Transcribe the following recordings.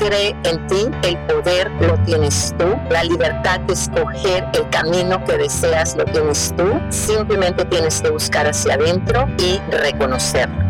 cree en ti, el poder lo tienes tú, la libertad de escoger el camino que deseas lo tienes tú, simplemente tienes que buscar hacia adentro y reconocerlo.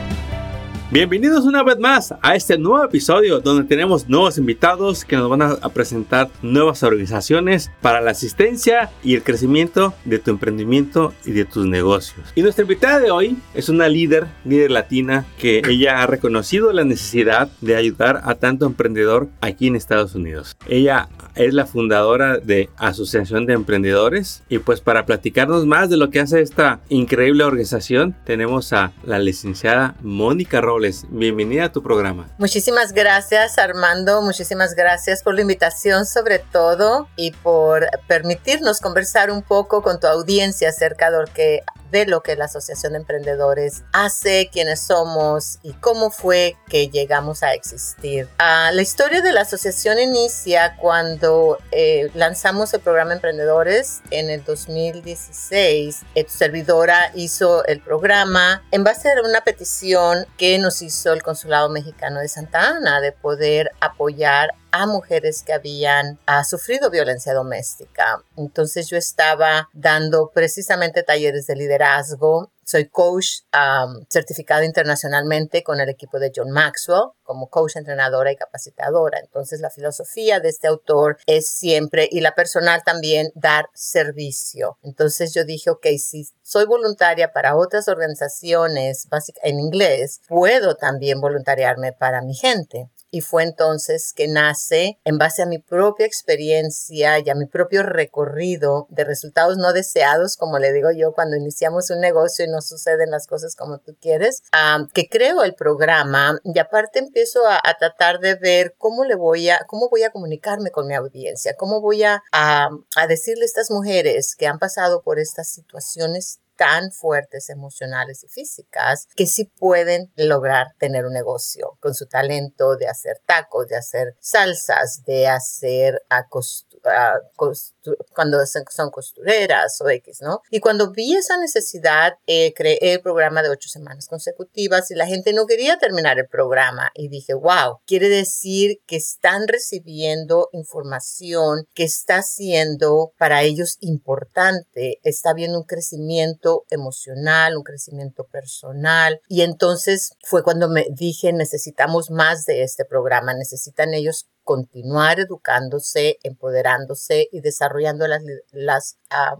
Bienvenidos una vez más a este nuevo episodio donde tenemos nuevos invitados que nos van a presentar nuevas organizaciones para la asistencia y el crecimiento de tu emprendimiento y de tus negocios. Y nuestra invitada de hoy es una líder, líder latina, que ella ha reconocido la necesidad de ayudar a tanto emprendedor aquí en Estados Unidos. Ella es la fundadora de Asociación de Emprendedores y pues para platicarnos más de lo que hace esta increíble organización tenemos a la licenciada Mónica Robles Bienvenida a tu programa. Muchísimas gracias Armando, muchísimas gracias por la invitación sobre todo y por permitirnos conversar un poco con tu audiencia acerca de lo que de lo que la Asociación de Emprendedores hace, quiénes somos y cómo fue que llegamos a existir. Ah, la historia de la asociación inicia cuando eh, lanzamos el programa Emprendedores en el 2016. Tu servidora hizo el programa en base a una petición que nos hizo el Consulado Mexicano de Santa Ana de poder apoyar a mujeres que habían ah, sufrido violencia doméstica. Entonces yo estaba dando precisamente talleres de liderazgo. Soy coach certificado internacionalmente con el equipo de John Maxwell como coach, entrenadora y capacitadora. Entonces la filosofía de este autor es siempre, y la personal también, dar servicio. Entonces yo dije, ok, si soy voluntaria para otras organizaciones en inglés, puedo también voluntariarme para mi gente. Y fue entonces que nace, en base a mi propia experiencia y a mi propio recorrido de resultados no deseados, como le digo yo, cuando iniciamos un negocio y no suceden las cosas como tú quieres, que creo el programa y aparte empiezo a, tratar de ver cómo le voy a, cómo voy a comunicarme con mi audiencia, cómo voy a, a, a decirle a estas mujeres que han pasado por estas situaciones tan fuertes emocionales y físicas que sí pueden lograr tener un negocio con su talento de hacer tacos, de hacer salsas, de hacer cuando son costureras o X, ¿no? Y cuando vi esa necesidad, eh, creé el programa de ocho semanas consecutivas y la gente no quería terminar el programa y dije, wow, quiere decir que están recibiendo información que está siendo para ellos importante, está viendo un crecimiento emocional, un crecimiento personal y entonces fue cuando me dije, necesitamos más de este programa, necesitan ellos continuar educándose, empoderándose y desarrollando las, las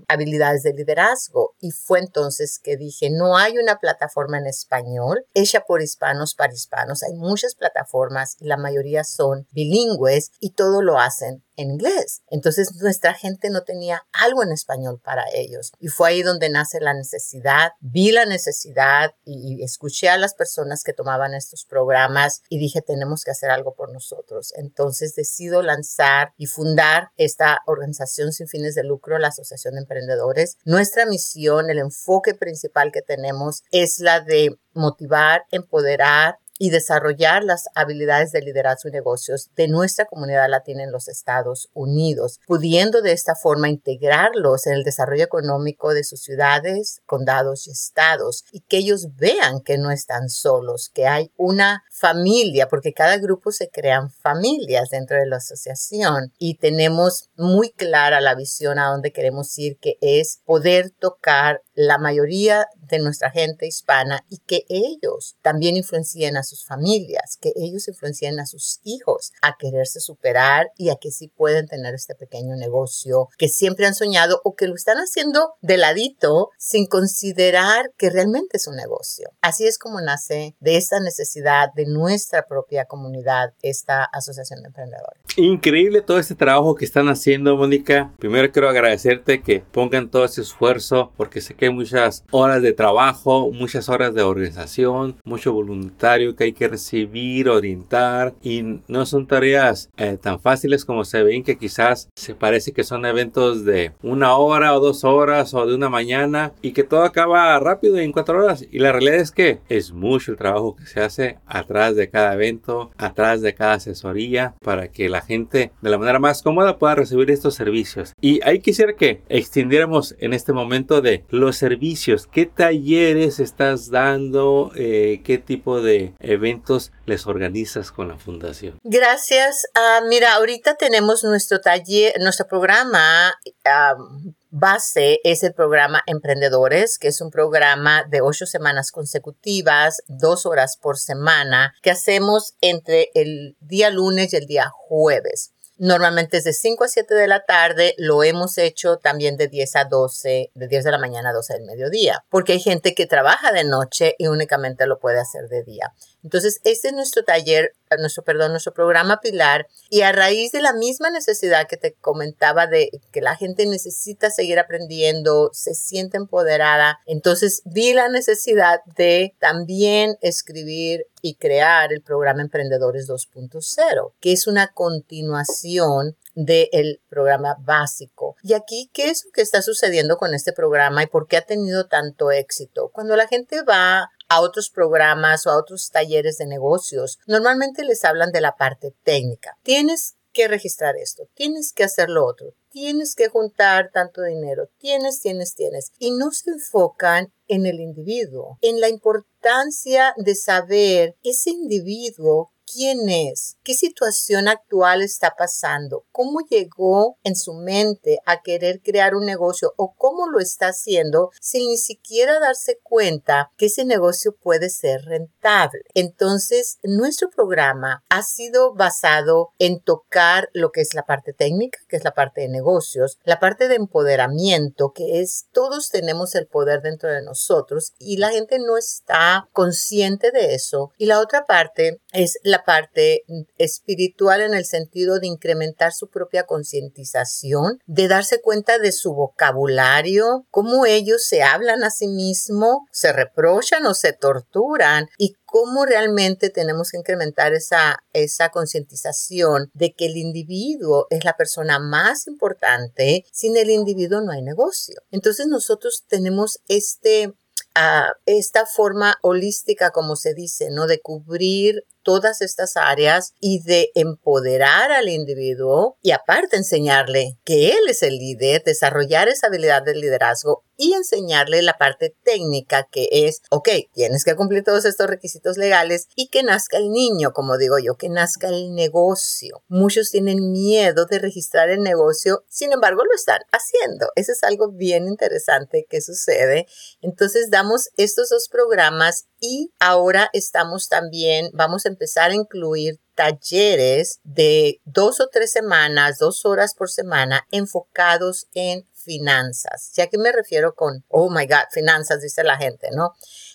habilidades de liderazgo. Y fue entonces que dije, no hay una plataforma en español hecha por hispanos para hispanos. Hay muchas plataformas y la mayoría son bilingües y todo lo hacen en inglés. Entonces nuestra gente no tenía algo en español para ellos. Y fue ahí donde nace la necesidad. Vi la necesidad y, escuché a las personas que tomaban estos programas y dije, tenemos que hacer algo por nosotros. Entonces decido lanzar y fundar esta organización sin fines de lucro, la Asociación de Emprendedores. Nuestra misión, el enfoque principal que tenemos es la de motivar, empoderar y desarrollar las habilidades de liderazgo y negocios de nuestra comunidad latina en los Estados Unidos, pudiendo de esta forma integrarlos en el desarrollo económico de sus ciudades, condados y estados y que ellos vean que no están solos, que hay una familia, porque cada grupo se crean familias dentro de la asociación y tenemos muy clara la visión a donde queremos ir, que es poder tocar la mayoría de nuestra gente hispana y que ellos también influencien a sus familias, que ellos influencien a sus hijos a quererse superar y a que sí pueden tener este pequeño negocio que siempre han soñado o que lo están haciendo de ladito sin considerar que realmente es un negocio. Así es como nace de esta necesidad de nuestra propia comunidad esta asociación de emprendedores. Increíble todo este trabajo que están haciendo, Mónica. Primero quiero agradecerte que pongan todo ese esfuerzo porque sé que muchas horas de trabajo, muchas horas de organización, mucho voluntario que hay que recibir, orientar y no son tareas eh, tan fáciles como se ven que quizás se parece que son eventos de una hora o dos horas o de una mañana y que todo acaba rápido en cuatro horas. Y la realidad es que es mucho el trabajo que se hace atrás de cada evento, atrás de cada asesoría para que la gente de la manera más cómoda pueda recibir estos servicios. Y ahí quisiera que extendiéramos en este momento de los servicios, qué talleres estás dando, eh, qué tipo de eventos les organizas con la fundación. Gracias. Uh, mira, ahorita tenemos nuestro taller, nuestro programa. Um, base es el programa Emprendedores, que es un programa de ocho semanas consecutivas, dos horas por semana, que hacemos entre el día lunes y el día jueves. Normalmente es de 5 a 7 de la tarde, lo hemos hecho también de 10 a 12, de 10 de la mañana a 12 del mediodía, porque hay gente que trabaja de noche y únicamente lo puede hacer de día. Entonces, este es nuestro taller, nuestro, perdón, nuestro programa Pilar, y a raíz de la misma necesidad que te comentaba de que la gente necesita seguir aprendiendo, se siente empoderada, entonces vi la necesidad de también escribir y crear el programa Emprendedores 2.0, que es una continuación del programa básico. Y aquí, ¿qué es lo que está sucediendo con este programa y por qué ha tenido tanto éxito? Cuando la gente va a otros programas o a otros talleres de negocios, normalmente les hablan de la parte técnica. Tienes que registrar esto, tienes que hacer lo otro, tienes que juntar tanto dinero, tienes, tienes, tienes. Y no se enfocan en el individuo, en la importancia de saber ese individuo quién es, qué situación actual está pasando, cómo llegó en su mente a querer crear un negocio o cómo lo está haciendo sin ni siquiera darse cuenta que ese negocio puede ser rentable. Entonces, nuestro programa ha sido basado en tocar lo que es la parte técnica, que es la parte de negocios, la parte de empoderamiento, que es todos tenemos el poder dentro de nosotros y la gente no está consciente de eso. Y la otra parte es la parte espiritual en el sentido de incrementar su propia concientización, de darse cuenta de su vocabulario, cómo ellos se hablan a sí mismos, se reprochan o se torturan y cómo realmente tenemos que incrementar esa, esa concientización de que el individuo es la persona más importante. Sin el individuo no hay negocio. Entonces nosotros tenemos este, a esta forma holística, como se dice, ¿no? De cubrir todas estas áreas y de empoderar al individuo y aparte enseñarle que él es el líder, desarrollar esa habilidad del liderazgo y enseñarle la parte técnica que es, ok, tienes que cumplir todos estos requisitos legales y que nazca el niño, como digo yo, que nazca el negocio. Muchos tienen miedo de registrar el negocio, sin embargo lo están haciendo. Eso es algo bien interesante que sucede. Entonces damos estos dos programas y ahora estamos también, vamos a empezar a incluir talleres de dos o tres semanas, dos horas por semana, enfocados en finanzas. ¿Ya que me refiero con, oh my God, finanzas, dice la gente, ¿no?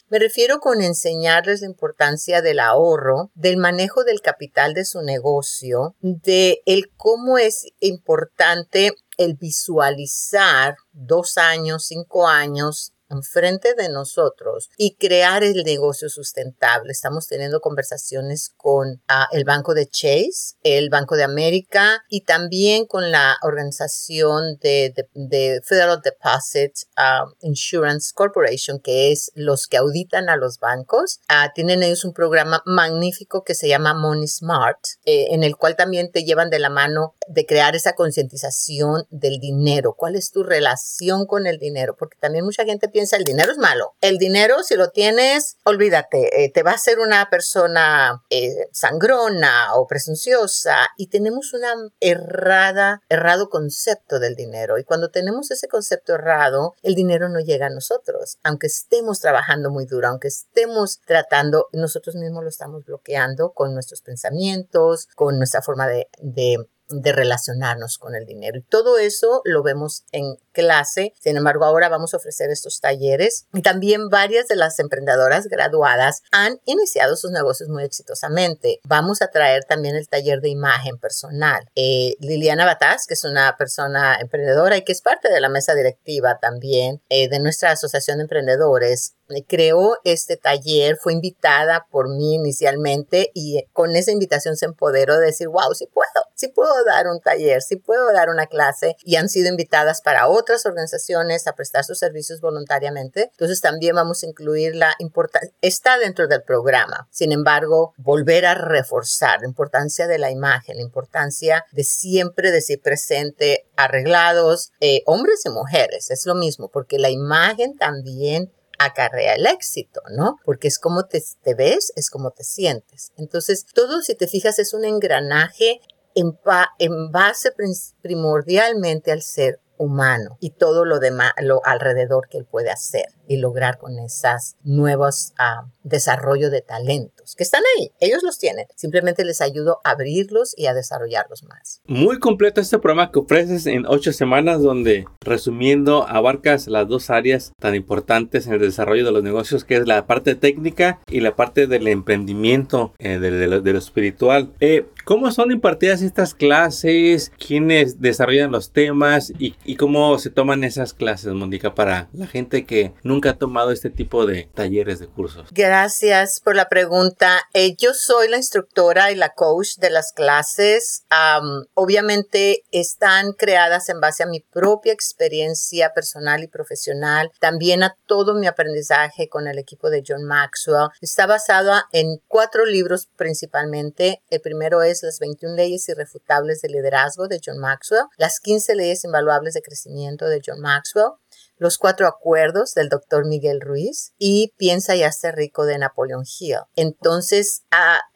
Me refiero con enseñarles la importancia del ahorro, del manejo del capital de su negocio, de el cómo es importante el visualizar dos años, cinco años enfrente de nosotros y crear el negocio sustentable. Estamos teniendo conversaciones con ah, el Banco de Chase, el Banco de América y también con la organización de, Federal Deposit ah, Insurance Corporation, que es los que auditan a los bancos. Ah, tienen ellos un programa magnífico que se llama Money Smart, eh, en el cual también te llevan de la mano de crear esa concientización del dinero. ¿Cuál es tu relación con el dinero? Porque también mucha gente piensa el dinero es malo. El dinero, si lo tienes, olvídate, eh, te va a ser una persona eh, sangrona o presunciosa y tenemos una errada, errado concepto del dinero. Y cuando tenemos ese concepto errado, el dinero no llega a nosotros. Aunque estemos trabajando muy duro, aunque estemos tratando, nosotros mismos lo estamos bloqueando con nuestros pensamientos, con nuestra forma de relacionarnos con el dinero. Y todo eso lo vemos en clase. Sin embargo, ahora vamos a ofrecer estos talleres. Y también varias de las emprendedoras graduadas han iniciado sus negocios muy exitosamente. Vamos a traer también el taller de imagen personal. Eh, Liliana Bataz, que es una persona emprendedora y que es parte de la mesa directiva también eh, de nuestra Asociación de Emprendedores, creó este taller, fue invitada por mí inicialmente y con esa invitación se empoderó de decir, wow, sí puedo, sí puedo dar un taller, sí puedo dar una clase y han sido invitadas para otras organizaciones a prestar sus servicios voluntariamente. Entonces también vamos a incluir la importancia, está dentro del programa. Sin embargo, volver a reforzar la importancia de la imagen, la importancia de siempre decir presente, arreglados, eh, hombres y mujeres, es lo mismo, porque la imagen también acarrea el éxito, ¿no? Porque es como te, ves, es como te sientes. Entonces, todo, si te fijas, es un engranaje en, en base primordialmente al ser humano y todo lo demás, lo alrededor que él puede hacer y lograr con esas nuevos uh, desarrollo de talentos que están ahí. Ellos los tienen. Simplemente les ayudo a abrirlos y a desarrollarlos más. Muy completo este programa que ofreces en ocho semanas donde, resumiendo, abarcas las dos áreas tan importantes en el desarrollo de los negocios que es la parte técnica y la parte del emprendimiento eh, de, lo, espiritual. Eh, ¿Cómo son impartidas estas clases? ¿Quiénes desarrollan los temas? ¿Y, y cómo se toman esas clases, Mónica, para la gente que nunca ha tomado este tipo de talleres de cursos? Gracias por la pregunta. Eh, yo soy la instructora y la coach de las clases. obviamente están creadas en base a mi propia experiencia personal y profesional, también a todo mi aprendizaje con el equipo de John Maxwell. Está basada en cuatro libros principalmente. El primero es Las 21 leyes irrefutables de liderazgo de John Maxwell, Las 15 leyes invaluables de crecimiento de John Maxwell, los cuatro acuerdos del doctor Miguel Ruiz y Piensa y hazte rico de Napoleon Hill. Entonces,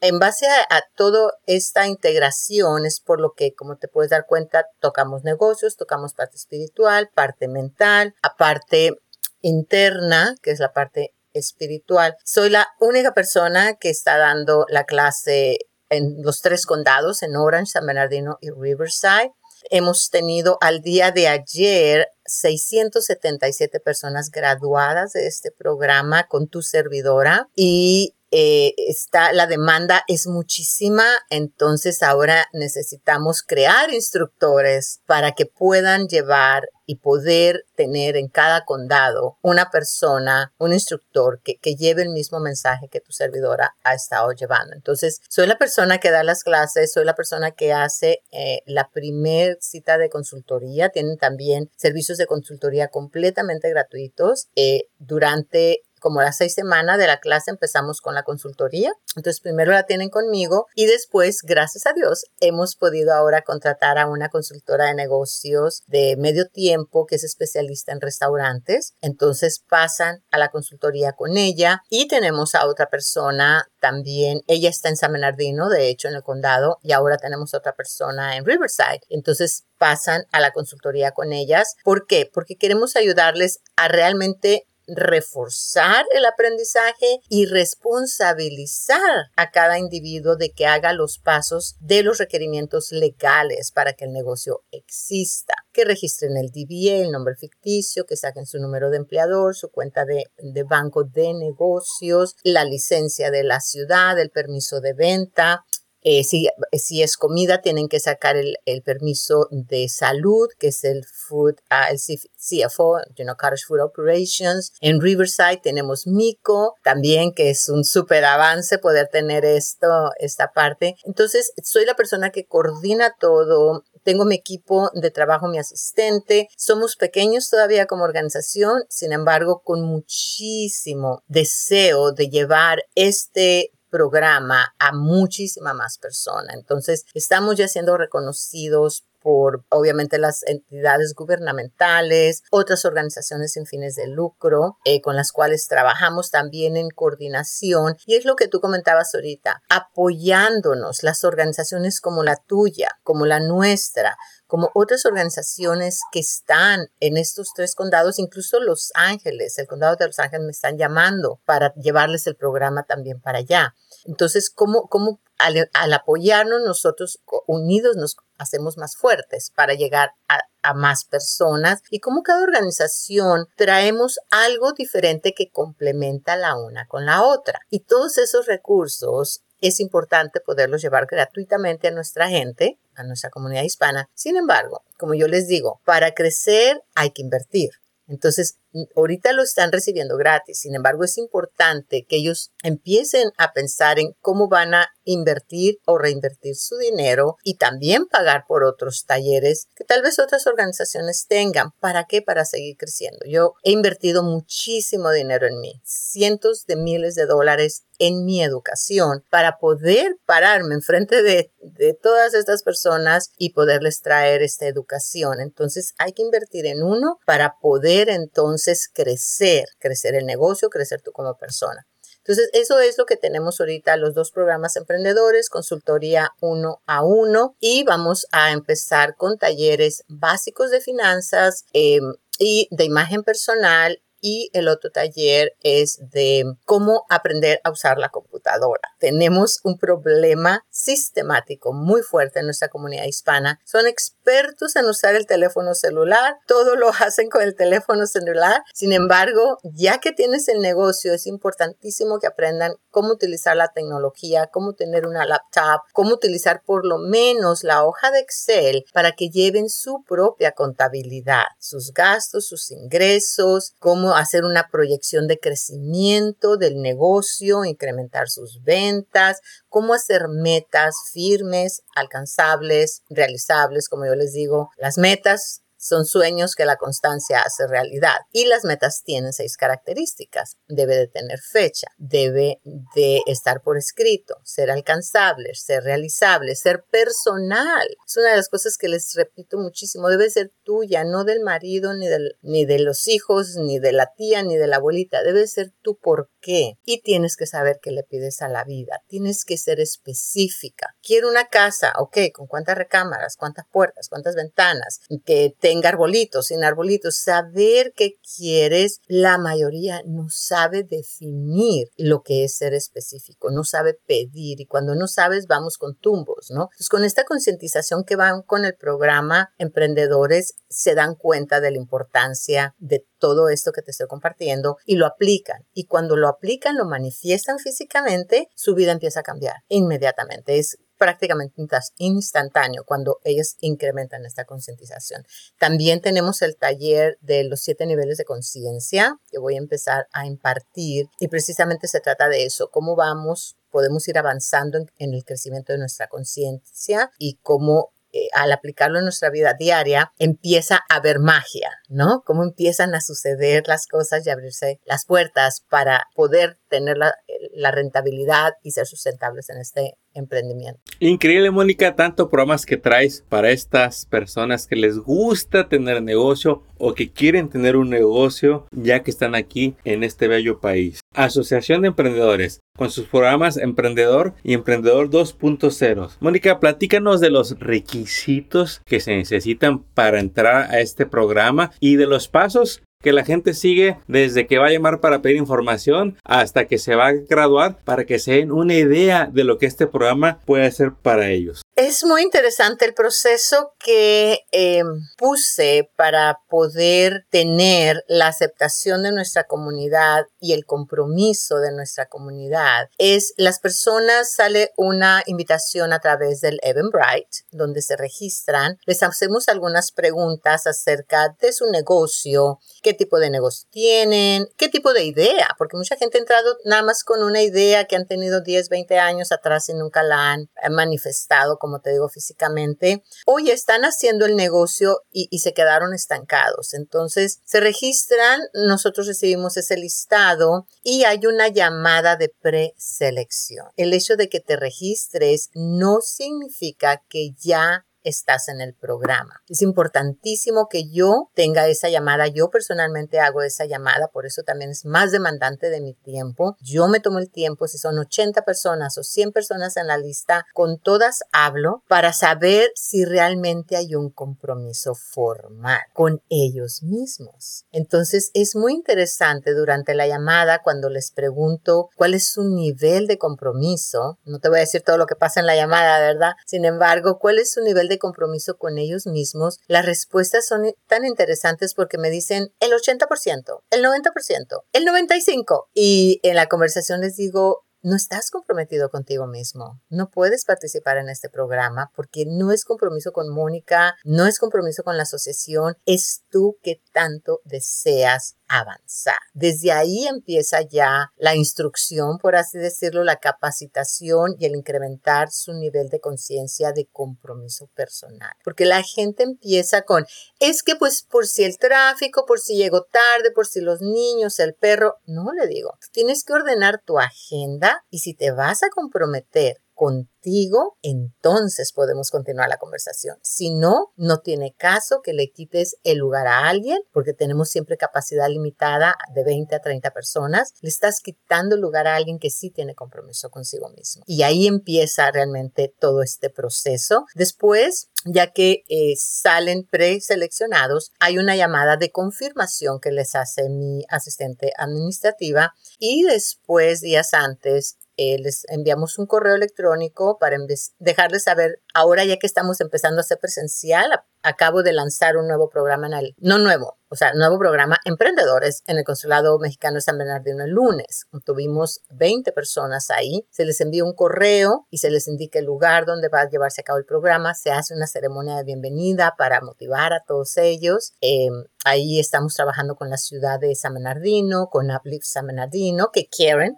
en base a, a toda esta integración es por lo que, como te puedes dar cuenta, tocamos negocios, tocamos parte espiritual, parte mental, aparte interna, que es la parte espiritual. Soy la única persona que está dando la clase en los tres condados, en Orange, San Bernardino y Riverside. Hemos tenido al día de ayer 677 personas graduadas de este programa con tu servidora y eh, está, la demanda es muchísima, entonces ahora necesitamos crear instructores para que puedan llevar y poder tener en cada condado una persona, un instructor que, que, lleve el mismo mensaje que tu servidora ha estado llevando. Entonces, soy la persona que da las clases, soy la persona que hace eh, la primer cita de consultoría. Tienen también servicios de consultoría completamente gratuitos eh, durante como las seis semanas de la clase empezamos con la consultoría. Entonces primero la tienen conmigo y después, gracias a Dios, hemos podido ahora contratar a una consultora de negocios de medio tiempo que es especialista en restaurantes. Entonces pasan a la consultoría con ella y tenemos a otra persona también. Ella está en San Bernardino, de hecho, en el condado y ahora tenemos otra persona en Riverside. Entonces pasan a la consultoría con ellas. ¿Por qué? Porque queremos ayudarles a realmente reforzar el aprendizaje y responsabilizar a cada individuo de que haga los pasos de los requerimientos legales para que el negocio exista, que registren el DBA, el nombre ficticio, que saquen su número de empleador, su cuenta de, de banco de negocios, la licencia de la ciudad, el permiso de venta, eh, si, si, es comida, tienen que sacar el, el, permiso de salud, que es el Food, uh, el CFO, you know, Cottage Food Operations. En Riverside tenemos MICO, también, que es un súper avance poder tener esto, esta parte. Entonces, soy la persona que coordina todo. Tengo mi equipo de trabajo, mi asistente. Somos pequeños todavía como organización, sin embargo, con muchísimo deseo de llevar este programa a muchísima más personas. Entonces, estamos ya siendo reconocidos por obviamente las entidades gubernamentales, otras organizaciones sin fines de lucro, eh, con las cuales trabajamos también en coordinación. Y es lo que tú comentabas ahorita, apoyándonos las organizaciones como la tuya, como la nuestra, como otras organizaciones que están en estos tres condados, incluso Los Ángeles, el condado de Los Ángeles me están llamando para llevarles el programa también para allá. Entonces, ¿cómo, cómo al, apoyarnos nosotros unidos nos hacemos más fuertes para llegar a, a, más personas y como cada organización traemos algo diferente que complementa la una con la otra. Y todos esos recursos es importante poderlos llevar gratuitamente a nuestra gente, a nuestra comunidad hispana. Sin embargo, como yo les digo, para crecer hay que invertir. Entonces, ahorita lo están recibiendo gratis. Sin embargo, es importante que ellos empiecen a pensar en cómo van a invertir o reinvertir su dinero y también pagar por otros talleres que tal vez otras organizaciones tengan. ¿Para qué? Para seguir creciendo. Yo he invertido muchísimo dinero en mí, cientos de miles de dólares en mi educación para poder pararme enfrente de, de todas estas personas y poderles traer esta educación. Entonces hay que invertir en uno para poder entonces crecer, crecer el negocio, crecer tú como persona. Entonces, eso es lo que tenemos ahorita, los dos programas emprendedores, consultoría uno a uno y vamos a empezar con talleres básicos de finanzas em, y de imagen personal y el otro taller es de cómo aprender a usar la computadora. Tenemos un problema sistemático muy fuerte en nuestra comunidad hispana. Son expertos en usar el teléfono celular, todo lo hacen con el teléfono celular. Sin embargo, ya que tienes el negocio, es importantísimo que aprendan cómo utilizar la tecnología, cómo tener una laptop, cómo utilizar por lo menos la hoja de Excel para que lleven su propia contabilidad, sus gastos, sus ingresos, cómo hacer una proyección de crecimiento del negocio, incrementar sus ventas, cómo hacer metas firmes, alcanzables, realizables, como yo les digo. Las metas son sueños que la constancia hace realidad. Y las metas tienen seis características. Debe de tener fecha, debe de estar por escrito, ser alcanzable, ser realizable, ser personal. Es una de las cosas que les repito muchísimo. Debe ser tuya, no del marido, ni, del, ni de los hijos, ni de la tía, ni de la abuelita. Debe ser tu por qué. Y tienes que saber qué le pides a la vida. Tienes que ser específica. Quiero una casa, ok, ¿con cuántas recámaras, cuántas puertas, cuántas ventanas? Que te tenga arbolitos, sin arbolitos, saber qué quieres, la mayoría no sabe definir lo que es ser específico, no sabe pedir y cuando no sabes vamos con tumbos, ¿no? Entonces con esta concientización que van con el programa, emprendedores se dan cuenta de la importancia de todo esto que te estoy compartiendo y lo aplican. Y cuando lo aplican, lo manifiestan físicamente, su vida empieza a cambiar inmediatamente. Es prácticamente instantáneo cuando ellos incrementan esta concientización. También tenemos el taller de los siete niveles de conciencia que voy a empezar a impartir y precisamente se trata de eso, cómo vamos, podemos ir avanzando en, el crecimiento de nuestra conciencia y cómo eh, al aplicarlo en nuestra vida diaria, empieza a haber magia, ¿no? Cómo empiezan a suceder las cosas y abrirse las puertas para poder tener la, la rentabilidad y ser sustentables en este emprendimiento. Increíble, Mónica, tanto programas que traes para estas personas que les gusta tener negocio o que quieren tener un negocio ya que están aquí en este bello país. Asociación de Emprendedores con sus programas Emprendedor y Emprendedor 2.0. Mónica, platícanos de los requisitos que se necesitan para entrar a este programa y de los pasos que la gente sigue desde que va a llamar para pedir información hasta que se va a graduar para que se den una idea de lo que este programa puede hacer para ellos. Es muy interesante el proceso que em, puse para poder tener la aceptación de nuestra comunidad y el compromiso de nuestra comunidad. Es las personas sale una invitación a través del Eventbrite donde se registran. Les hacemos algunas preguntas acerca de su negocio, qué tipo de negocio tienen, qué tipo de idea, porque mucha gente ha entrado nada más con una idea que han tenido 10, 20 años atrás y nunca la han manifestado como te digo, físicamente, hoy están haciendo el negocio y, y se quedaron estancados. Entonces, se registran, nosotros recibimos ese listado y hay una llamada de preselección. El hecho de que te registres no significa que ya estás en el programa. Es importantísimo que yo tenga esa llamada. Yo personalmente hago esa llamada, por eso también es más demandante de mi tiempo. Yo me tomo el tiempo, si son 80 personas o 100 personas en la lista, con todas hablo para saber si realmente hay un compromiso formal con ellos mismos. Entonces es muy interesante durante la llamada cuando les pregunto cuál es su nivel de compromiso. No te voy a decir todo lo que pasa en la llamada, ¿verdad? Sin embargo, cuál es su nivel de compromiso con ellos mismos. Las respuestas son tan interesantes porque me dicen el 80%, el 90%, el 95%. Y en la conversación les digo, no estás comprometido contigo mismo. No puedes participar en este programa porque no es compromiso con Mónica, no es compromiso con la asociación, es tú que tanto deseas avanzar. Desde ahí empieza ya la instrucción, por así decirlo, la capacitación y el incrementar su nivel de conciencia de compromiso personal. Porque la gente empieza con, es que pues por si el tráfico, por si llego tarde, por si los niños, el perro, no le digo, tienes que ordenar tu agenda y si te vas a comprometer contigo, entonces podemos continuar la conversación. Si no, no tiene caso que le quites el lugar a alguien, porque tenemos siempre capacidad limitada de 20 a 30 personas. Le estás quitando el lugar a alguien que sí tiene compromiso consigo mismo. Y ahí empieza realmente todo este proceso. Después, ya que eh, salen preseleccionados, hay una llamada de confirmación que les hace mi asistente administrativa y después, días antes, eh, les enviamos un correo electrónico para dejarles saber, ahora ya que estamos empezando a ser presencial, acabo de lanzar un nuevo programa en el, no nuevo, o sea, nuevo programa Emprendedores en el Consulado Mexicano de San Bernardino el lunes. Tuvimos 20 personas ahí, se les envía un correo y se les indica el lugar donde va a llevarse a cabo el programa, se hace una ceremonia de bienvenida para motivar a todos ellos. Em, ahí estamos trabajando con la ciudad de San Bernardino, con Uplift San Bernardino, que quieren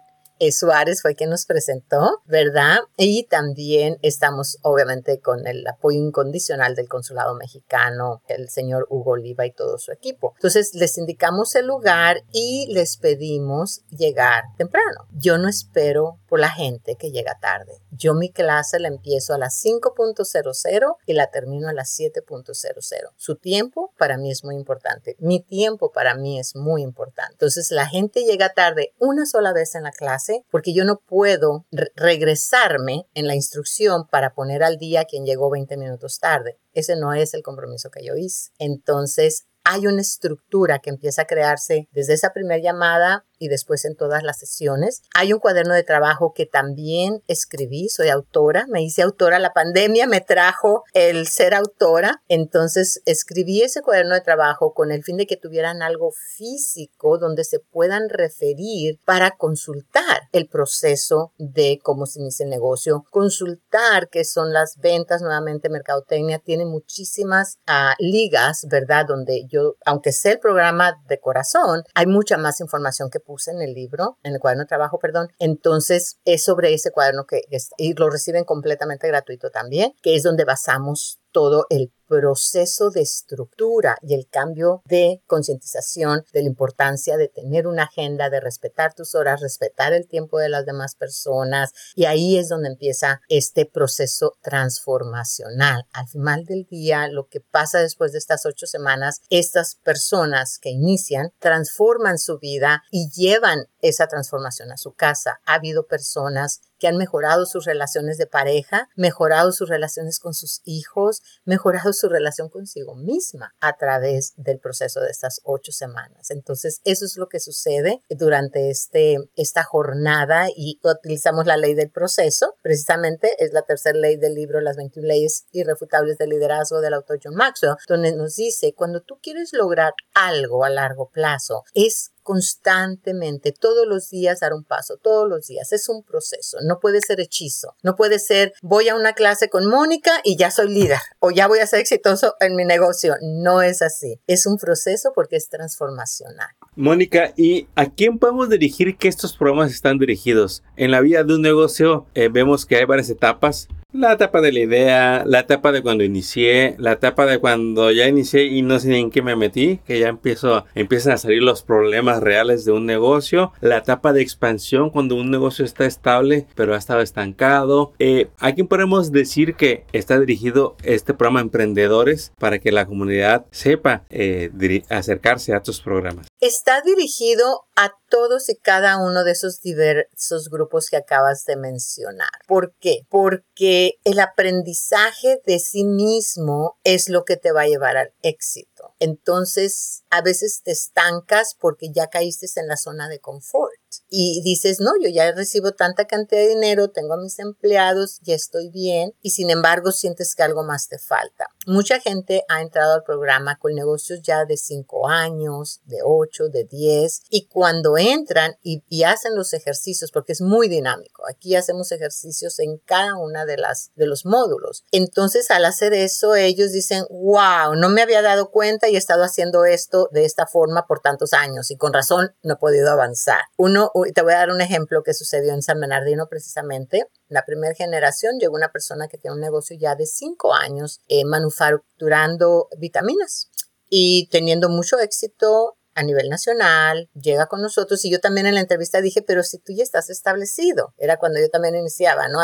Suárez fue quien nos presentó, ¿verdad? Y también estamos obviamente con el apoyo incondicional del Consulado Mexicano, el señor Hugo Oliva y todo su equipo. Entonces les indicamos el lugar y les pedimos llegar temprano. Yo no espero por la gente que llega tarde. Yo mi clase la empiezo a las 5.00 y la termino a las 7.00. Su tiempo para mí es muy importante. Mi tiempo para mí es muy importante. Entonces la gente llega tarde una sola vez en la clase porque yo no puedo regresarme en la instrucción para poner al día a quien llegó 20 minutos tarde. Ese no es el compromiso que yo hice. Entonces, hay una estructura que empieza a crearse desde esa primera llamada y después en todas las sesiones. Hay un cuaderno de trabajo que también escribí, soy autora, me hice autora, la pandemia me trajo el ser autora, entonces escribí ese cuaderno de trabajo con el fin de que tuvieran algo físico donde se puedan referir para consultar el proceso de cómo se inicia el negocio, consultar qué son las ventas, nuevamente mercadotecnia, tiene muchísimas ah, ligas, ¿verdad? Donde yo, aunque sé el programa de corazón, hay mucha más información que en el libro, en el cuaderno de trabajo, perdón. Entonces es sobre ese cuaderno que y lo reciben completamente gratuito también, que es donde basamos todo el proceso de estructura y el cambio de concientización de la importancia de tener una agenda, de respetar tus horas, respetar el tiempo de las demás personas. Y ahí es donde empieza este proceso transformacional. Al final del día, lo que pasa después de estas ocho semanas, estas personas que inician transforman su vida y llevan esa transformación a su casa. Ha habido personas que han mejorado sus relaciones de pareja, mejorado sus relaciones con sus hijos, mejorado su relación consigo misma a través del proceso de estas ocho semanas. Entonces, eso es lo que sucede durante este, esta jornada y utilizamos la ley del proceso. Precisamente es la tercera ley del libro Las 21 leyes irrefutables del liderazgo del autor John Maxwell, donde nos dice, cuando tú quieres lograr algo a largo plazo, es constantemente, todos los días dar un paso, todos los días. Es un proceso, no puede ser hechizo, no puede ser voy a una clase con Mónica y ya soy líder o ya voy a ser exitoso en mi negocio. No es así, es un proceso porque es transformacional. Mónica, ¿y a quién podemos dirigir que estos programas están dirigidos? En la vida de un negocio eh, vemos que hay varias etapas La etapa de la idea, la etapa de cuando inicié, la etapa de cuando ya inicié y no sé en qué me metí, que ya empiezo, empiezan a salir los problemas reales de un negocio, la etapa de expansión cuando un negocio está estable pero ha estado estancado. Eh, ¿A quién podemos decir que está dirigido este programa a emprendedores para que la comunidad sepa eh, acercarse a estos programas? Está dirigido a todos y cada uno de esos diversos grupos que acabas de mencionar. ¿Por qué? Porque el aprendizaje de sí mismo es lo que te va a llevar al éxito. Entonces, a veces te estancas porque ya caíste en la zona de confort y dices, no, yo ya recibo tanta cantidad de dinero, tengo a mis empleados, ya estoy bien y sin embargo sientes que algo más te falta. Mucha gente ha entrado al programa con negocios ya de 5 años, de 8, de 10 y cuando entran y, hacen los ejercicios, porque es muy dinámico, aquí hacemos ejercicios en cada una de las de los módulos. Entonces al hacer eso ellos dicen, wow, no me había dado cuenta y he estado haciendo esto de esta forma por tantos años y con razón no he podido avanzar. Uno te voy a dar un ejemplo que sucedió en San Bernardino precisamente. La primera generación llegó una persona que tiene un negocio ya de cinco años eh, manufacturando vitaminas y teniendo mucho éxito a nivel nacional, llega con nosotros y yo también en la entrevista dije, pero si tú ya estás establecido, era cuando yo también iniciaba, ¿no?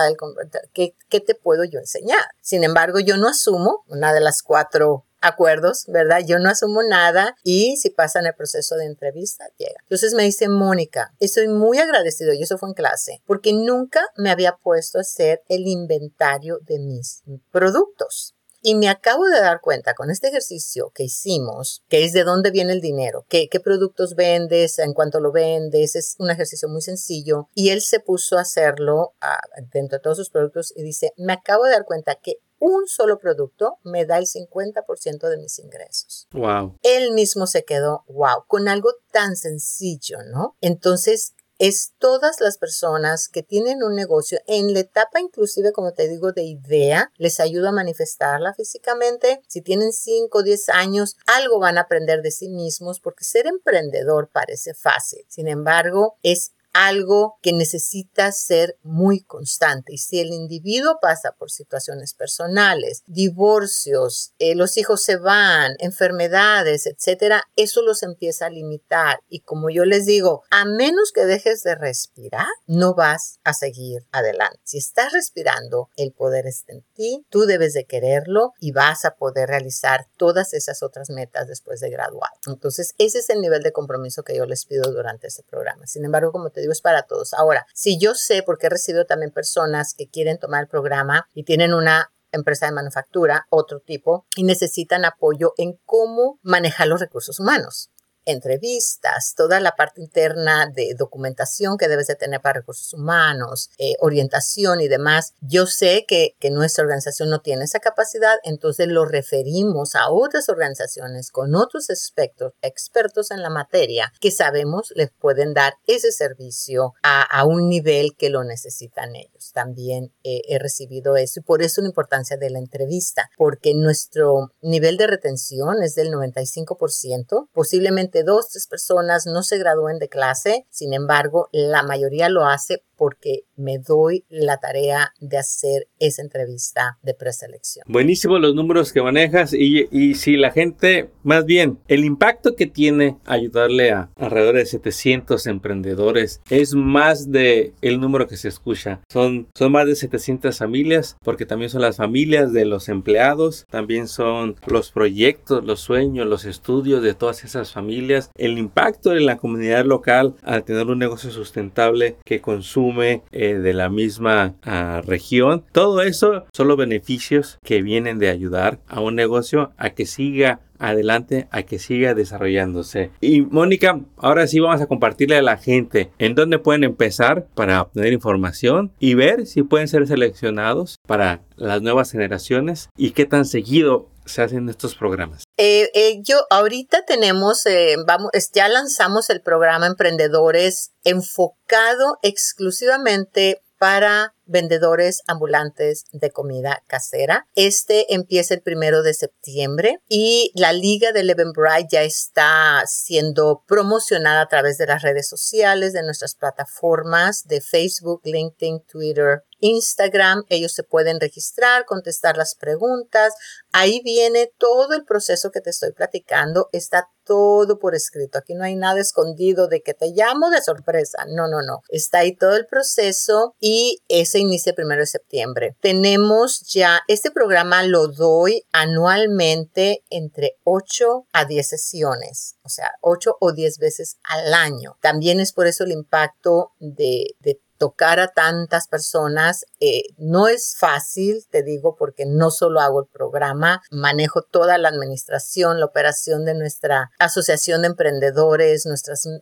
¿Qué, qué te puedo yo enseñar? Sin embargo, yo no asumo una de las cuatro acuerdos, ¿verdad? Yo no asumo nada y si pasan el proceso de entrevista, llega. Entonces me dice Mónica, estoy muy agradecido y eso fue en clase, porque nunca me había puesto a hacer el inventario de mis productos. Y me acabo de dar cuenta con este ejercicio que hicimos, que es de dónde viene el dinero, qué, qué productos vendes, en cuánto lo vendes, es un ejercicio muy sencillo. Y él se puso a hacerlo ah, dentro de todos sus productos y dice, me acabo de dar cuenta que un solo producto me da el 50% de mis ingresos. Wow. Él mismo se quedó, wow, con algo tan sencillo, ¿no? Entonces, es todas las personas que tienen un negocio en la etapa inclusive, como te digo, de idea, les ayuda a manifestarla físicamente. Si tienen 5 o 10 años, algo van a aprender de sí mismos porque ser emprendedor parece fácil. Sin embargo, es algo que necesita ser muy constante. Y si el individuo pasa por situaciones personales, divorcios, eh, los hijos se van, enfermedades, etcétera, eso los empieza a limitar. Y como yo les digo, a menos que dejes de respirar, no vas a seguir adelante. Si estás respirando, el poder está en ti, tú debes de quererlo y vas a poder realizar todas esas otras metas después de graduar. Entonces, ese es el nivel de compromiso que yo les pido durante este programa. Sin embargo, como te digo, es para todos. Ahora, si yo sé, porque he recibido también personas que quieren tomar el programa y tienen una empresa de manufactura, otro tipo, y necesitan apoyo en cómo manejar los recursos humanos entrevistas, toda la parte interna de documentación que debes de tener para recursos humanos, eh, orientación y demás. Yo sé que, que nuestra organización no tiene esa capacidad, entonces lo referimos a otras organizaciones con otros expertos, expertos en la materia que sabemos les pueden dar ese servicio a, a un nivel que lo necesitan ellos. También eh, he recibido eso y por eso la importancia de la entrevista, porque nuestro nivel de retención es del 95%, posiblemente dos, tres personas no se gradúen de clase, sin embargo, la mayoría lo hace porque me doy la tarea de hacer esa entrevista de preselección. Buenísimo los números que manejas y, y si la gente, más bien, el impacto que tiene ayudarle a alrededor de 700 emprendedores es más de el número que se escucha. Son, son más de 700 familias porque también son las familias de los empleados, también son los proyectos, los sueños, los estudios de todas esas familias, el impacto en la comunidad local al tener un negocio sustentable que consume eh, de la misma ah, región. Todo eso son los beneficios que vienen de ayudar a un negocio a que siga adelante a que siga desarrollándose. Y Mónica, ahora sí vamos a compartirle a la gente en dónde pueden empezar para obtener información y ver si pueden ser seleccionados para las nuevas generaciones y qué tan seguido se hacen estos programas? Eh, eh, yo ahorita tenemos, eh, vamos, ya lanzamos el programa Emprendedores enfocado exclusivamente para vendedores ambulantes de comida casera. Este empieza el primero de septiembre y la Liga de Bright ya está siendo promocionada a través de las redes sociales, de nuestras plataformas de Facebook, LinkedIn, Twitter, Instagram, ellos se pueden registrar, contestar las preguntas. Ahí viene todo el proceso que te estoy platicando. Está todo por escrito. Aquí no hay nada escondido de que te llamo de sorpresa. No, no, no. Está ahí todo el proceso y ese inicia el primero de septiembre. Tenemos ya, este programa lo doy anualmente entre 8 a 10 sesiones, o sea, 8 o 10 veces al año. También es por eso el impacto de, de tocar a tantas personas. Eh, no es fácil, te digo, porque no solo hago el programa, manejo toda la administración, la operación de nuestra asociación de emprendedores, nuestras eh,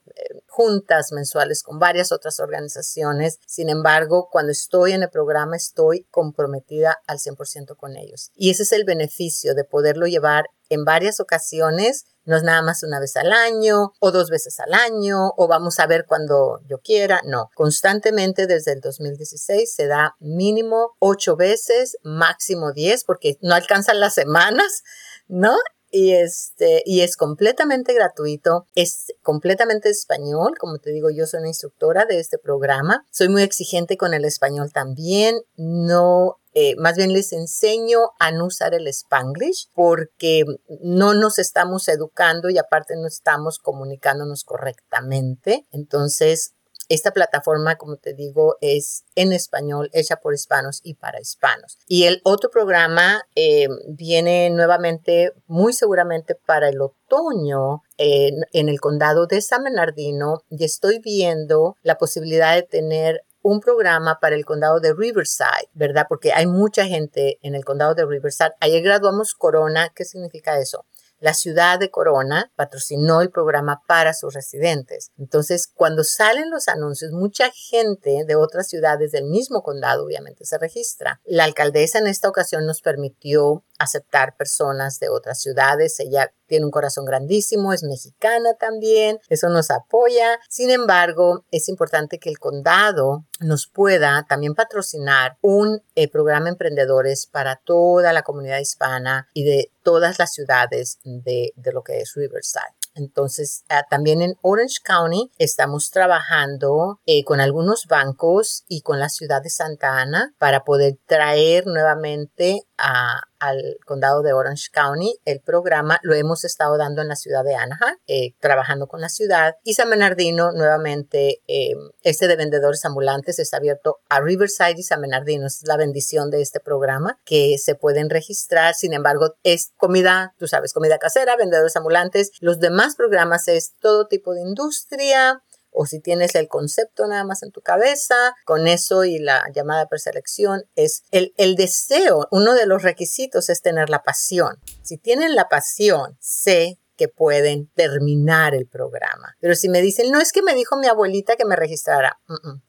juntas mensuales con varias otras organizaciones. Sin embargo, cuando estoy en el programa, estoy comprometida al 100% con ellos. Y ese es el beneficio de poderlo llevar en varias ocasiones no es nada más una vez al año o dos veces al año o vamos a ver cuando yo quiera. No, constantemente desde el 2016 se da mínimo ocho veces, máximo diez, porque no alcanzan las semanas, ¿no? y este y es completamente gratuito, es completamente español, como te digo, yo soy una instructora de este programa, soy muy exigente con el español también, no eh, más bien les enseño a no usar el spanglish porque no nos estamos educando y aparte no estamos comunicándonos correctamente. Entonces, esta plataforma, como te digo, es en español, hecha por hispanos y para hispanos. Y el otro programa eh, viene nuevamente, muy seguramente para el otoño, en el condado de San Bernardino y estoy viendo la posibilidad de tener un programa para el condado de Riverside, ¿verdad? Porque hay mucha gente en el condado de Riverside. Ayer graduamos Corona. ¿Qué significa eso? La ciudad de Corona patrocinó el programa para sus residentes. Entonces, cuando salen los anuncios, mucha gente de otras ciudades del mismo condado obviamente se registra. La alcaldesa en esta ocasión nos permitió aceptar personas de otras ciudades. Ella tiene un corazón grandísimo, es mexicana también, eso nos apoya. Sin embargo, es importante que el condado nos pueda también patrocinar un eh, programa emprendedores para toda la comunidad hispana y de todas las ciudades de, de lo que es Riverside. Entonces, ah, también en Orange County estamos trabajando eh, con algunos bancos y con la ciudad de Santa Ana para poder traer nuevamente al condado de Orange County el programa. Lo hemos estado dando en la ciudad de Anaheim, eh, trabajando con la ciudad. Y San Bernardino, nuevamente, eh, este de vendedores ambulantes está abierto a Riverside y San Bernardino. Es la bendición de este programa que se pueden registrar. Sin embargo, es comida, tú sabes, comida casera, vendedores ambulantes. Los demás programas es todo tipo de industria, o si tienes el concepto nada más en tu cabeza, con eso y la llamada preselección, es el, el deseo, uno de los requisitos es tener la pasión. Si tienen la pasión, sé que pueden terminar el programa. Pero si me dicen, no es que me dijo mi abuelita que me registrara,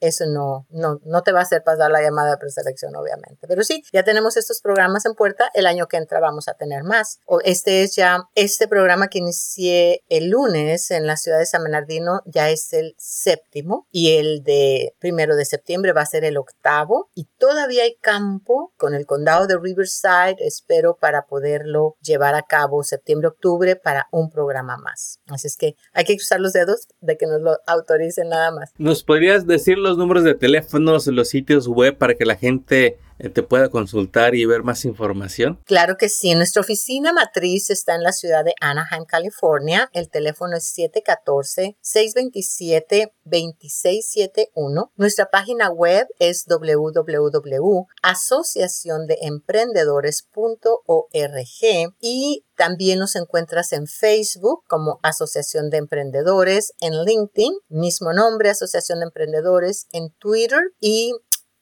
eso no, no, no te va a hacer pasar la llamada de preselección, obviamente. Pero sí, ya tenemos estos programas en puerta. El año que entra vamos a tener más. O este es ya, este programa que inicié el lunes en la ciudad de San Bernardino ya es el séptimo y el de primero de septiembre va a ser el octavo y todavía hay campo con el condado de Riverside. Espero para poderlo llevar a cabo septiembre-octubre para un programa más. Así es que hay que cruzar los dedos de que nos lo autoricen nada más. ¿Nos podrías decir los números de teléfonos, los sitios web para que la gente eh, te pueda consultar y ver más información? Claro que sí. Nuestra oficina matriz está en la ciudad de Anaheim, California. El teléfono es 714-627-2671. Nuestra página web es www.asociaciondeemprendedores.org y también nos encuentras en Facebook como Asociación de Emprendedores, en LinkedIn, mismo nombre, Asociación de Emprendedores, en Twitter y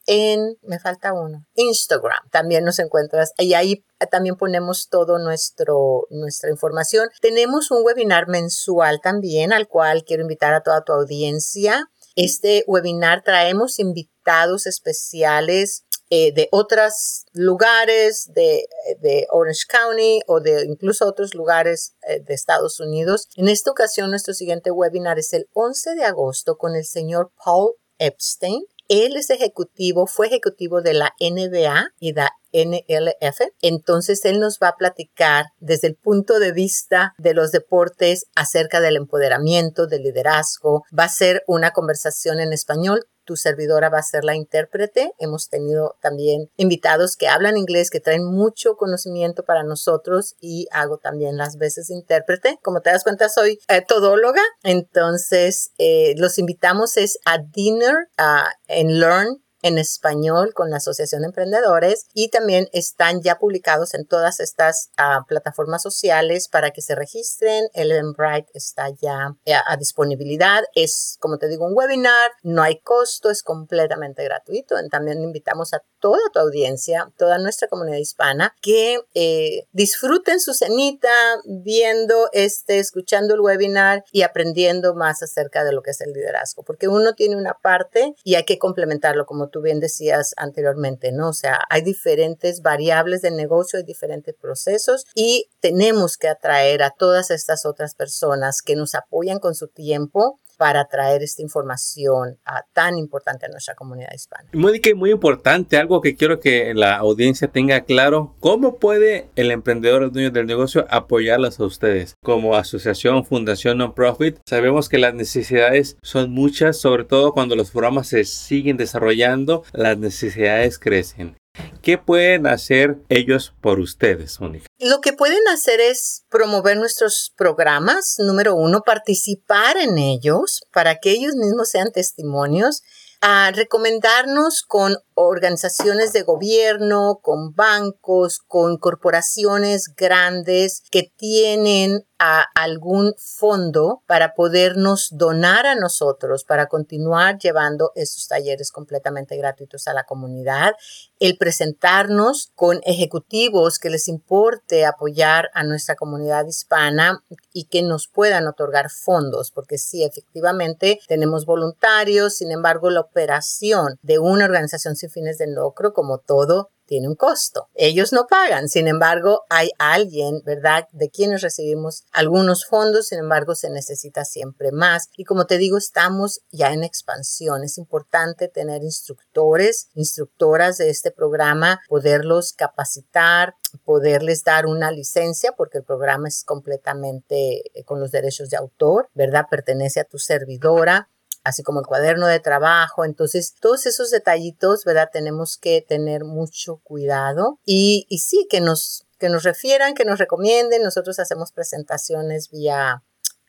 en, me falta uno, Instagram. También nos encuentras y ahí también ponemos todo nuestro, nuestra información. Tenemos un webinar mensual también al cual quiero invitar a toda tu audiencia. Este webinar traemos invitados especiales eh, de otros lugares de, de, Orange County o de incluso otros lugares eh, de Estados Unidos. En esta ocasión, nuestro siguiente webinar es el 11 de agosto con el señor Paul Epstein. Él es ejecutivo, fue ejecutivo de la NBA y de NLF. Entonces él nos va a platicar desde el punto de vista de los deportes acerca del empoderamiento, del liderazgo. Va a ser una conversación en español tu servidora va a ser la intérprete. Hemos tenido también invitados que hablan inglés, que traen mucho conocimiento para nosotros y hago también las veces intérprete. Como te das cuenta, soy eh, todóloga. Entonces, eh, los invitamos es a dinner uh, and learn en español con la Asociación de Emprendedores y también están ya publicados en todas estas ah, plataformas sociales para que se registren. El Eventbrite está ya eh, a, disponibilidad. Es, como te digo, un webinar, no hay costo, es completamente gratuito. También invitamos a toda tu audiencia, toda nuestra comunidad hispana, que eh, disfruten su cenita viendo este, escuchando el webinar y aprendiendo más acerca de lo que es el liderazgo, porque uno tiene una parte y hay que complementarlo como tú bien decías anteriormente, ¿no? O sea, hay diferentes variables de negocio, hay diferentes procesos y tenemos que atraer a todas estas otras personas que nos apoyan con su tiempo para traer esta información ah, tan importante a nuestra comunidad hispana. Muy, muy importante, algo que quiero que la audiencia tenga claro, ¿cómo puede el emprendedor el dueño del negocio apoyarlas a ustedes? Como asociación, fundación, non-profit, sabemos que las necesidades son muchas, sobre todo cuando los programas se siguen desarrollando, las necesidades crecen. ¿Qué pueden hacer ellos por ustedes, Mónica? Lo que pueden hacer es promover nuestros programas, número uno, participar en ellos para que ellos mismos sean testimonios a recomendarnos con organizaciones de gobierno, con bancos, con corporaciones grandes que tienen a algún fondo para podernos donar a nosotros para continuar llevando estos talleres completamente gratuitos a la comunidad, el presentarnos con ejecutivos que les importe apoyar a nuestra comunidad hispana y que nos puedan otorgar fondos, porque sí, efectivamente tenemos voluntarios, sin embargo, la operación de una organización sin fines de lucro, como todo, tiene un costo. Ellos no pagan, sin embargo, hay alguien, ¿verdad?, de quienes recibimos algunos fondos, sin embargo, se necesita siempre más. Y como te digo, estamos ya en expansión. Es importante tener instructores, instructoras de este programa, poderlos capacitar, poderles dar una licencia, porque el programa es completamente eh, con los derechos de autor, ¿verdad? Pertenece a tu servidora así como el cuaderno de trabajo. Entonces, todos esos detallitos, ¿verdad? Tenemos que tener mucho cuidado y, y sí, que nos, que nos refieran, que nos recomienden. Nosotros hacemos presentaciones vía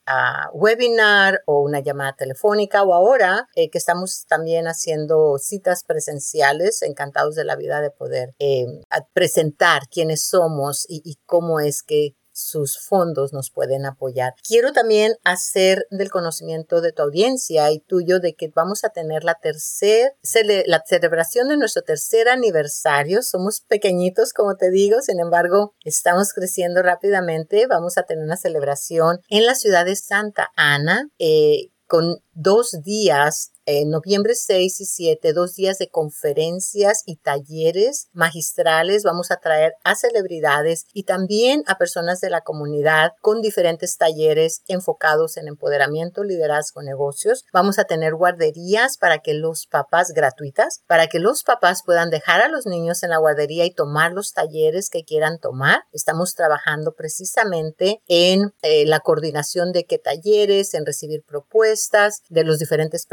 uh, webinar o una llamada telefónica o ahora eh, que estamos también haciendo citas presenciales, encantados de la vida de poder eh, presentar quiénes somos y, y, cómo es que sus fondos nos pueden apoyar. Quiero también hacer del conocimiento de tu audiencia y tuyo de que vamos a tener la tercera, celebración de nuestro tercer aniversario. Somos pequeñitos, como te digo, sin embargo, estamos creciendo rápidamente. Vamos a tener una celebración en la ciudad de Santa Ana. Eh, con dos días en noviembre 6 y 7, dos días de conferencias y talleres magistrales. Vamos a traer a celebridades y también a personas de la comunidad con diferentes talleres enfocados en empoderamiento, liderazgo, negocios. Vamos a tener guarderías para que los papás gratuitas, para que los papás puedan dejar a los niños en la guardería y tomar los talleres que quieran tomar. Estamos trabajando precisamente en eh, la coordinación de qué talleres, en recibir propuestas de los diferentes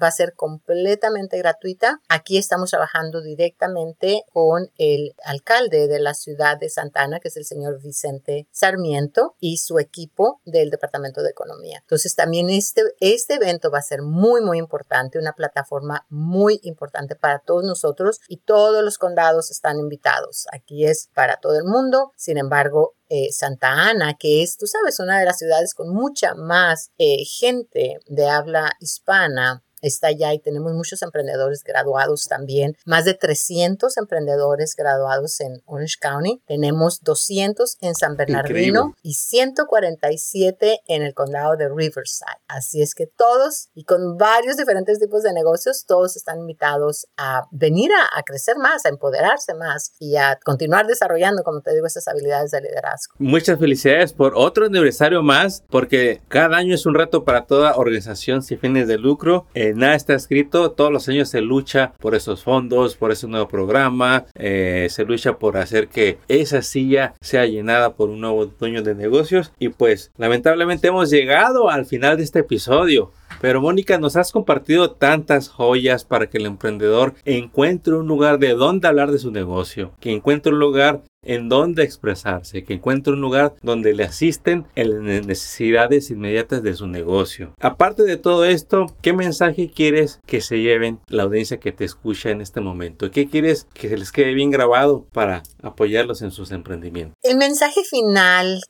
va a ser completamente gratuita. Aquí estamos trabajando directamente con el alcalde de la ciudad de Santana, que es el señor Vicente Sarmiento, y su equipo del Departamento de Economía. Entonces también este, este evento va a ser muy, muy importante, una plataforma muy importante para todos nosotros y todos los condados están invitados. Aquí es para todo el mundo. Sin embargo, eh, Santa Ana, que es, tú sabes, una de las ciudades con mucha más eh, gente de habla hispana está allá y tenemos muchos emprendedores graduados también, más de 300 emprendedores graduados en Orange County, tenemos 200 en San Bernardino y 147 en el condado de Riverside. Así es que todos y con varios diferentes tipos de negocios, todos están invitados a venir a, a crecer más, a empoderarse más y a continuar desarrollando, como te digo, esas habilidades de liderazgo. Muchas felicidades por otro aniversario más, porque cada año es un reto para toda organización sin fines de lucro. Eh, nada está escrito, todos los años se lucha por esos fondos, por ese nuevo programa, eh, se lucha por hacer que esa silla sea llenada por un nuevo dueño de negocios y pues lamentablemente hemos llegado al final de este episodio. Pero Mónica, nos has compartido tantas joyas para que el emprendedor encuentre un lugar de donde hablar de su negocio, que encuentre un lugar en donde expresarse, que encuentre un lugar donde le asisten en las necesidades inmediatas de su negocio. Aparte de todo esto, ¿qué mensaje quieres que se lleven la audiencia que te escucha en este momento? ¿Qué quieres que se les quede bien grabado para apoyarlos en sus emprendimientos? El mensaje final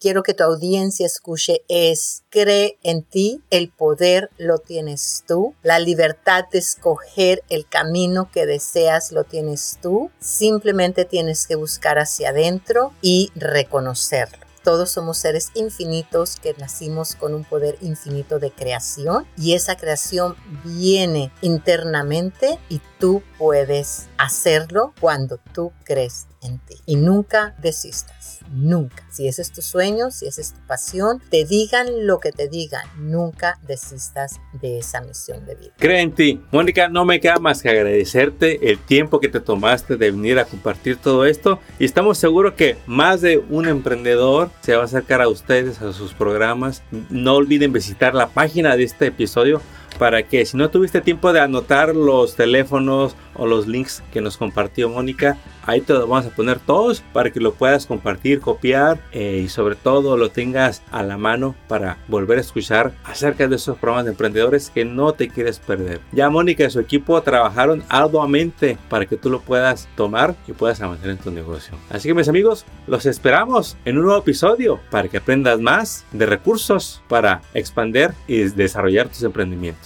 quiero que tu audiencia escuche es, cree en ti, el poder lo tienes tú, la libertad de escoger el camino que deseas lo tienes tú, simplemente tienes que buscar hacia adentro y reconocerlo. Todos somos seres infinitos que nacimos con un poder infinito de creación y esa creación viene internamente y tú puedes hacerlo cuando tú crees Y nunca desistas, nunca. Si ese es tu sueño, si esa es tu pasión, te digan lo que te digan, nunca desistas de esa misión de vida. Cree en ti. Mónica, no me queda más que agradecerte el tiempo que te tomaste de venir a compartir todo esto y estamos seguros que más de un emprendedor se va a acercar a ustedes, a sus programas. No olviden visitar la página de este episodio para que si no tuviste tiempo de anotar los teléfonos o los links que nos compartió Mónica, ahí te los vamos a poner todos para que lo puedas compartir, copiar eh, y sobre todo lo tengas a la mano para volver a escuchar acerca de esos programas de emprendedores que no te quieres perder. Ya Mónica y su equipo trabajaron arduamente para que tú lo puedas tomar y puedas avanzar en tu negocio. Así que mis amigos, los esperamos en un nuevo episodio para que aprendas más de recursos para expandir y desarrollar tus emprendimientos.